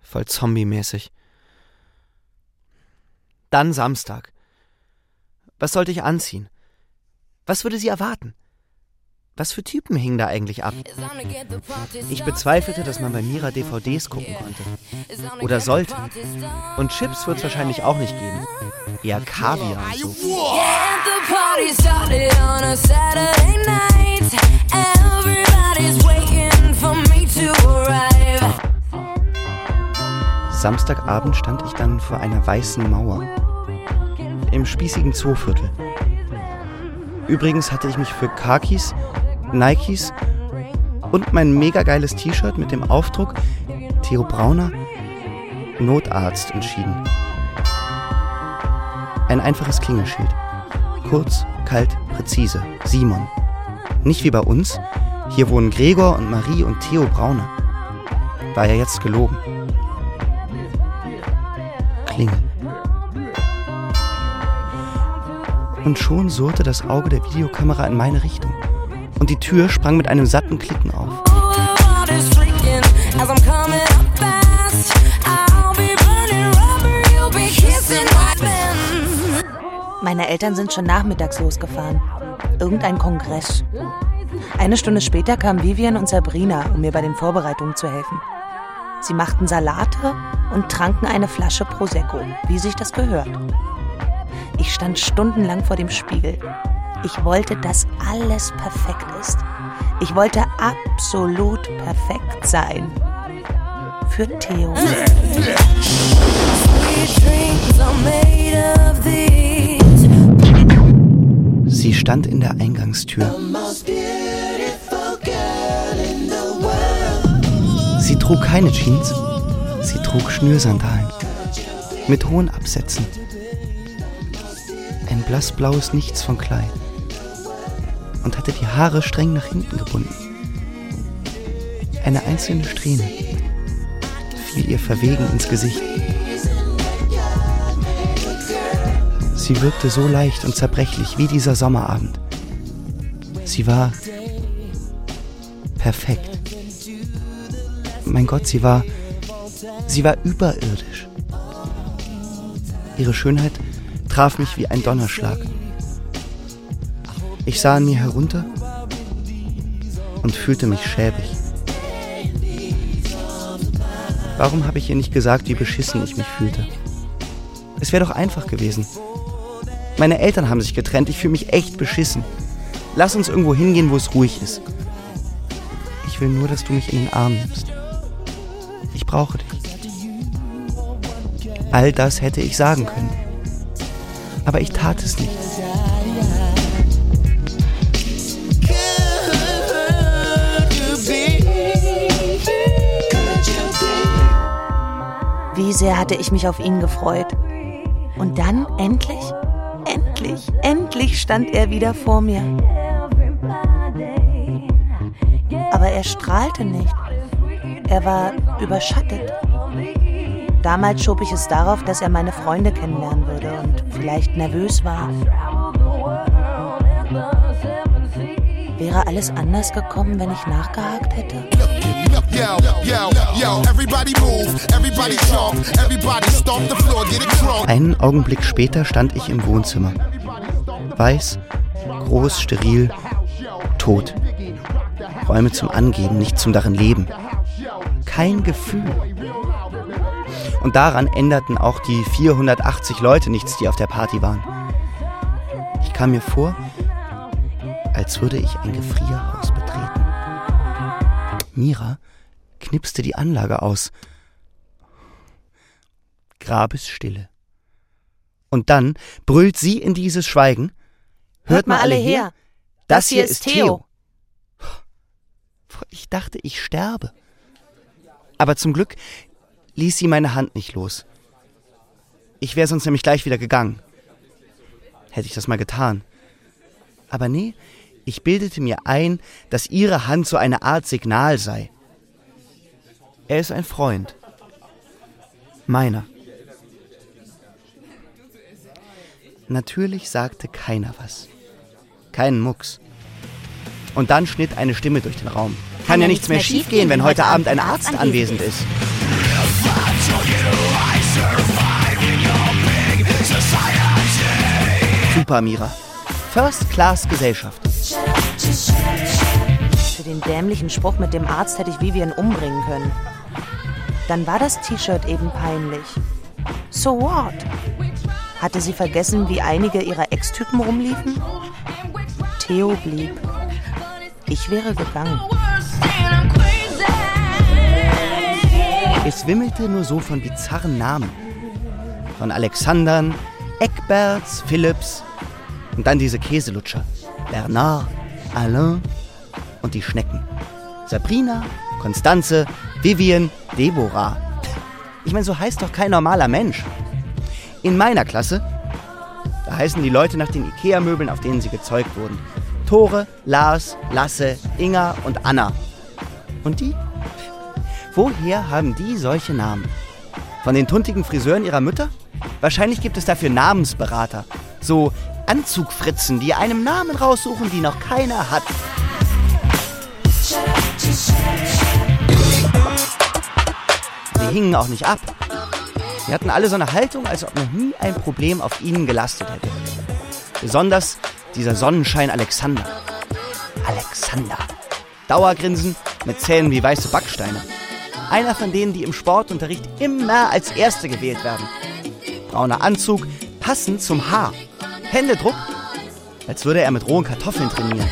S2: Voll zombie-mäßig. Dann Samstag. Was sollte ich anziehen? Was würde sie erwarten? Was für Typen hingen da eigentlich ab? Ich bezweifelte, dass man bei Mira DVDs gucken konnte. Oder sollte. Und Chips wird es wahrscheinlich auch nicht geben. Eher Kaviar so. Samstagabend stand ich dann vor einer weißen Mauer. Im spießigen Zooviertel. Übrigens hatte ich mich für Kakis, Nikes und mein mega geiles T-Shirt mit dem Aufdruck Theo Brauner Notarzt entschieden. Ein einfaches Klingelschild. Kurz, kalt, präzise. Simon. Nicht wie bei uns. Hier wohnen Gregor und Marie und Theo Brauner. War ja jetzt gelogen. Klingel. Und schon surrte das Auge der Videokamera in meine Richtung. Und die Tür sprang mit einem satten Klicken auf.
S1: Meine Eltern sind schon nachmittags losgefahren. Irgendein Kongress. Eine Stunde später kamen Vivian und Sabrina, um mir bei den Vorbereitungen zu helfen. Sie machten Salate und tranken eine Flasche Prosecco, wie sich das gehört. Ich stand stundenlang vor dem Spiegel. Ich wollte, dass alles perfekt ist. Ich wollte absolut perfekt sein. Für Theo.
S2: Sie stand in der Eingangstür. Sie trug keine Jeans. Sie trug Schnürsandalen. Mit hohen Absätzen. Ein blassblaues Nichts von Kleid. Und hatte die Haare streng nach hinten gebunden. Eine einzelne Strähne fiel ihr verwegen ins Gesicht. Sie wirkte so leicht und zerbrechlich wie dieser Sommerabend. Sie war perfekt. Mein Gott, sie war. Sie war überirdisch. Ihre Schönheit traf mich wie ein Donnerschlag. Ich sah an mir herunter und fühlte mich schäbig. Warum habe ich ihr nicht gesagt, wie beschissen ich mich fühlte? Es wäre doch einfach gewesen. Meine Eltern haben sich getrennt, ich fühle mich echt beschissen. Lass uns irgendwo hingehen, wo es ruhig ist. Ich will nur, dass du mich in den Arm nimmst. Ich brauche dich. All das hätte ich sagen können. Aber ich tat es nicht.
S1: Wie sehr hatte ich mich auf ihn gefreut. Und dann endlich, endlich, endlich stand er wieder vor mir. Aber er strahlte nicht. Er war überschattet. Damals schob ich es darauf, dass er meine Freunde kennenlernen würde und vielleicht nervös war. Wäre alles anders gekommen, wenn ich nachgehakt hätte?
S2: Einen Augenblick später stand ich im Wohnzimmer. Weiß, groß, steril, tot. Räume zum Angeben, nicht zum darin leben. Kein Gefühl. Und daran änderten auch die 480 Leute nichts, die auf der Party waren. Ich kam mir vor, als würde ich ein Gefrierhaus betreten. Mira knipste die Anlage aus. Grabesstille. Und dann brüllt sie in dieses Schweigen. Hört mal alle her. Das hier ist Theo. Ich dachte, ich sterbe. Aber zum Glück ließ sie meine Hand nicht los. Ich wäre sonst nämlich gleich wieder gegangen. Hätte ich das mal getan. Aber nee, ich bildete mir ein, dass ihre Hand so eine Art Signal sei. Er ist ein Freund. Meiner. Natürlich sagte keiner was. Keinen Mucks. Und dann schnitt eine Stimme durch den Raum. Kann, ja nichts mehr schiefgehen, wenn heute Abend ein Arzt anwesend ist. Super, Mira. First Class Gesellschaft.
S1: Für den dämlichen Spruch mit dem Arzt hätte ich Vivian umbringen können. Dann war das T-Shirt eben peinlich. So what? Hatte sie vergessen, wie einige ihrer Ex-Typen rumliefen? Theo blieb. Ich wäre gegangen.
S2: Es wimmelte nur so von bizarren Namen. Von Alexandern, Eckberts, Philips und dann diese Käselutscher. Bernard, Alain und die Schnecken. Sabrina, Konstanze, Vivian, Deborah. Ich meine, so heißt doch kein normaler Mensch. In meiner Klasse, da heißen die Leute nach den Ikea-Möbeln, auf denen sie gezeugt wurden. Tore, Lars, Lasse, Inga und Anna. Und die? Woher haben die solche Namen? Von den tuntigen Friseuren ihrer Mütter? Wahrscheinlich gibt es dafür Namensberater. So Anzugfritzen, die einem Namen raussuchen, die noch keiner hat. Sie hingen auch nicht ab. Sie hatten alle so eine Haltung, als ob noch nie ein Problem auf ihnen gelastet hätte. Besonders dieser Sonnenschein Alexander. Alexander. Dauergrinsen mit Zähnen wie weiße Backsteine. Einer von denen, die im Sportunterricht immer als Erste gewählt werden. Brauner Anzug, passend zum Haar. Händedruck, als würde er mit rohen Kartoffeln trainieren.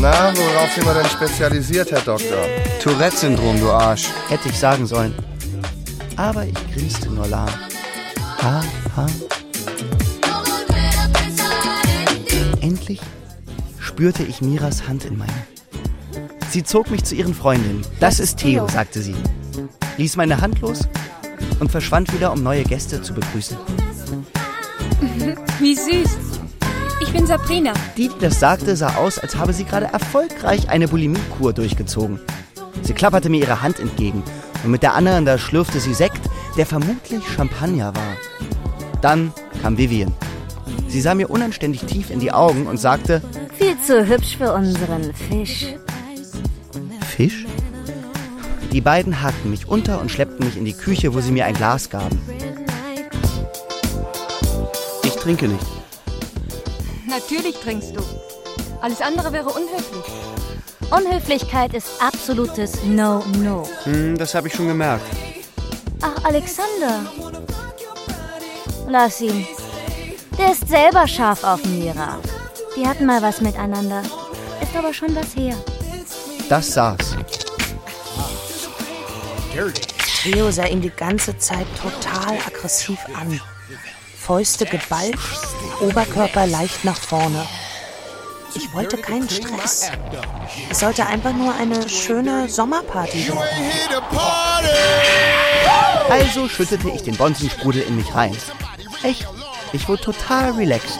S11: Na, worauf sind wir denn spezialisiert, Herr Doktor?
S2: Tourette-Syndrom, du Arsch. Hätte ich sagen sollen. Aber ich grinste nur lahm. Ha, ha. Endlich spürte ich Miras Hand in meiner. Sie zog mich zu ihren Freundinnen. Das ist Theo, sagte sie. Ließ meine Hand los und verschwand wieder, um neue Gäste zu begrüßen. *laughs*
S12: Wie süß. Ich bin Sabrina.
S2: Die, die das sagte, sah aus, als habe sie gerade erfolgreich eine Bulimie-Kur durchgezogen. Sie klapperte mir ihre Hand entgegen und mit der anderen da schlürfte sie Sekt, der vermutlich Champagner war. Dann kam Vivian. Sie sah mir unanständig tief in die Augen und sagte,
S13: Viel zu hübsch für unseren Fisch.
S2: Fisch? Die beiden hakten mich unter und schleppten mich in die Küche, wo sie mir ein Glas gaben. Ich trinke nicht.
S12: Natürlich trinkst du. Alles andere wäre unhöflich.
S13: Unhöflichkeit ist absolutes No-No.
S14: Hm, das habe ich schon gemerkt.
S13: Ach, Alexander. Lass ihn. Der ist selber scharf auf Mira. Die hatten mal was miteinander. Ist aber schon was her.
S2: Das saß.
S1: Theo sah ihn die ganze Zeit total aggressiv an. Fäuste geballt, Oberkörper leicht nach vorne. Ich wollte keinen Stress. Es sollte einfach nur eine schöne Sommerparty werden.
S2: Also schüttete ich den Bonsensprudel in mich rein. Echt, ich wurde total relaxed.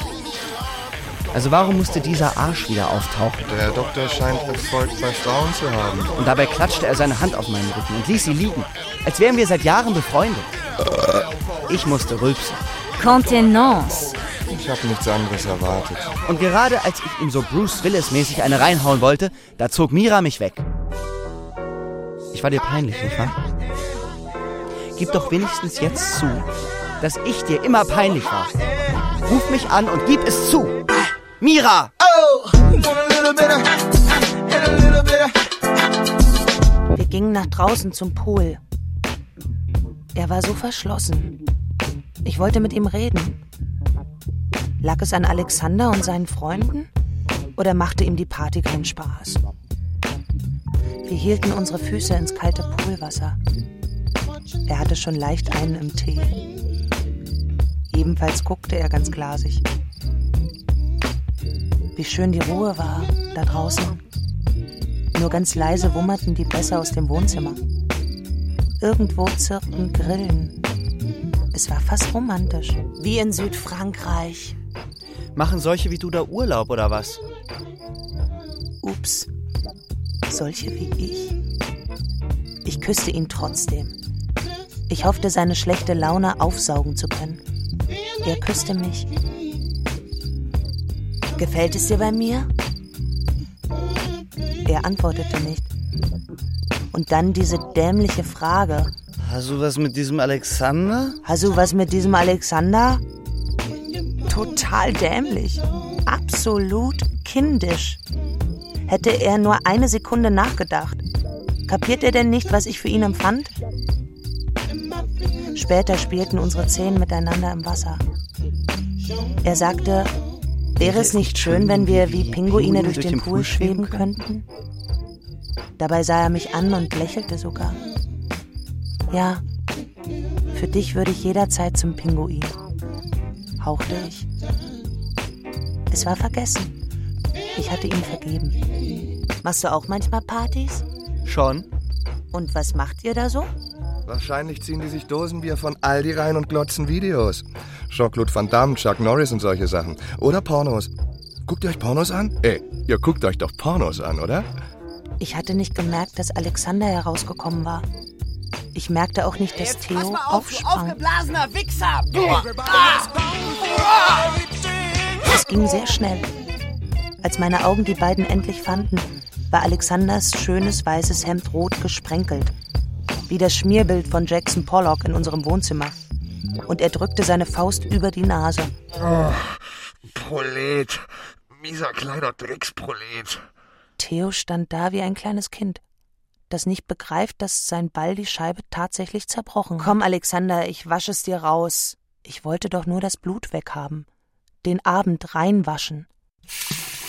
S2: Also warum musste dieser Arsch wieder auftauchen?
S11: Der Doktor scheint Erfolg bei Frauen zu haben.
S2: Und dabei klatschte er seine Hand auf meinen Rücken und ließ sie liegen, als wären wir seit Jahren befreundet. Ich musste rülpsen.
S13: Contenance.
S11: Ich habe nichts anderes erwartet.
S2: Und gerade als ich ihm so Bruce Willis-mäßig eine reinhauen wollte, da zog Mira mich weg. Ich war dir peinlich, nicht wahr? Gib doch wenigstens jetzt zu, dass ich dir immer peinlich war. Ruf mich an und gib es zu. Mira!
S1: Wir gingen nach draußen zum Pool. Er war so verschlossen. Ich wollte mit ihm reden. Lag es an Alexander und seinen Freunden? Oder machte ihm die Party keinen Spaß? Wir hielten unsere Füße ins kalte Poolwasser. Er hatte schon leicht einen im Tee. Ebenfalls guckte er ganz glasig. Wie schön die Ruhe war da draußen. Nur ganz leise wummerten die Bässe aus dem Wohnzimmer. Irgendwo zirpten Grillen. Es war fast romantisch. Wie in Südfrankreich.
S5: Machen solche wie du da Urlaub oder was?
S1: Ups. Solche wie ich. Ich küsste ihn trotzdem. Ich hoffte, seine schlechte Laune aufsaugen zu können. Er küsste mich. Gefällt es dir bei mir? Er antwortete nicht. Und dann diese dämliche Frage.
S5: Hast du was mit diesem Alexander?
S1: Hast du was mit diesem Alexander? Total dämlich. Absolut kindisch. Hätte er nur eine Sekunde nachgedacht. Kapiert er denn nicht, was ich für ihn empfand? Später spielten unsere Zehen miteinander im Wasser. Er sagte, wäre es nicht schön, wenn wir wie Pinguine durch den Pool schweben könnten? Dabei sah er mich an und lächelte sogar. Ja, für dich würde ich jederzeit zum Pinguin, hauchte ich. Es war vergessen. Ich hatte ihm vergeben. Machst du auch manchmal Partys?
S11: Schon.
S1: Und was macht ihr da so?
S11: Wahrscheinlich ziehen die sich Dosenbier von Aldi rein und glotzen Videos. Jean-Claude Van Damme, Chuck Norris und solche Sachen. Oder Pornos. Guckt ihr euch Pornos an? Ey, ihr guckt euch doch Pornos an, oder?
S1: Ich hatte nicht gemerkt, dass Alexander herausgekommen war. Ich merkte auch nicht, dass Theo aufsprang.
S10: aufgeblasener Wichser!
S1: Es ging sehr schnell. Als meine Augen die beiden endlich fanden, war Alexanders schönes weißes Hemd rot gesprenkelt, wie das Schmierbild von Jackson Pollock in unserem Wohnzimmer. Und er drückte seine Faust über die Nase.
S11: Oh, Prolet. Mieser kleiner Drecksprolet.
S1: Theo stand da wie ein kleines Kind, das nicht begreift, dass sein Ball die Scheibe tatsächlich zerbrochen hat. Komm, Alexander, ich wasche es dir raus. Ich wollte doch nur das Blut weghaben, den Abend reinwaschen.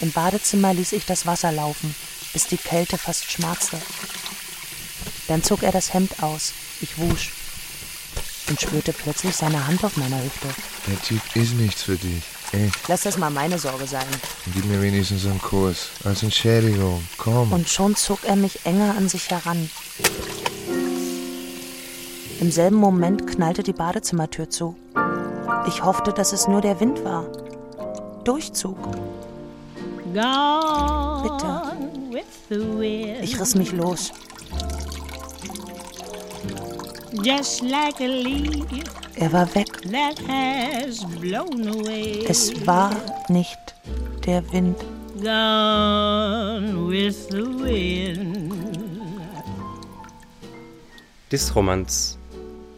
S1: Im Badezimmer ließ ich das Wasser laufen, bis die Kälte fast schmerzte. Dann zog er das Hemd aus. Ich wusch und spürte plötzlich seine Hand auf meiner Hüfte.
S11: Der Typ ist nichts für dich. Ey,
S1: Lass das mal meine Sorge sein.
S11: gib mir wenigstens einen Kuss. Als Entschädigung. Komm.
S1: Und schon zog er mich enger an sich heran. Im selben Moment knallte die Badezimmertür zu. Ich hoffte, dass es nur der Wind war. Durchzug. Bitte. Ich riss mich los. Er war weg.
S12: that has blown away.
S1: Es war nicht der Wind.
S12: Gone with the wind.
S3: Disromanz.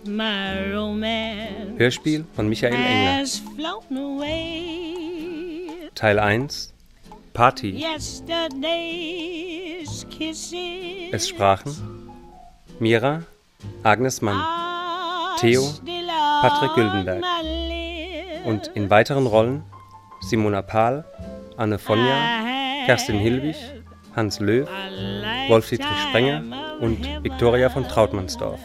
S12: My romance
S3: Hörspiel von Michael Engler.
S12: has flown away.
S3: Teil 1. Party.
S12: Yesterday's kisses.
S3: Es sprachen Mira, Agnes Mann, Theo, Patrick Güldenberg und in weiteren Rollen Simona Pahl, Anne Fonja, Kerstin Hilbig, Hans Löw, Wolf-Dietrich Sprenger und Viktoria von Trautmannsdorf.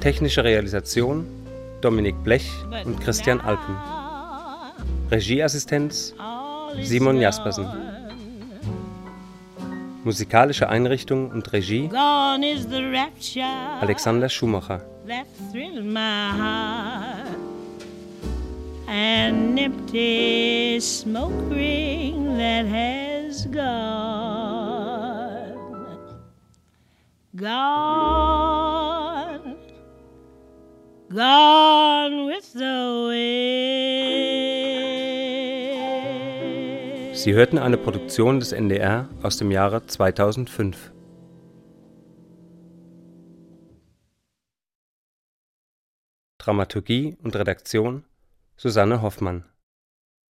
S3: Technische Realisation Dominik Blech und Christian Alpen. Regieassistenz Simon Jaspersen. Musikalische Einrichtung und Regie
S12: Gone is the rapture
S3: Alexander Schumacher.
S12: that thrilled my heart. An empty smoke ring that has gone. Gone. Gone with the wind.
S3: Sie hörten eine Produktion des NDR aus dem Jahre 2005. Dramaturgie und Redaktion Susanne Hoffmann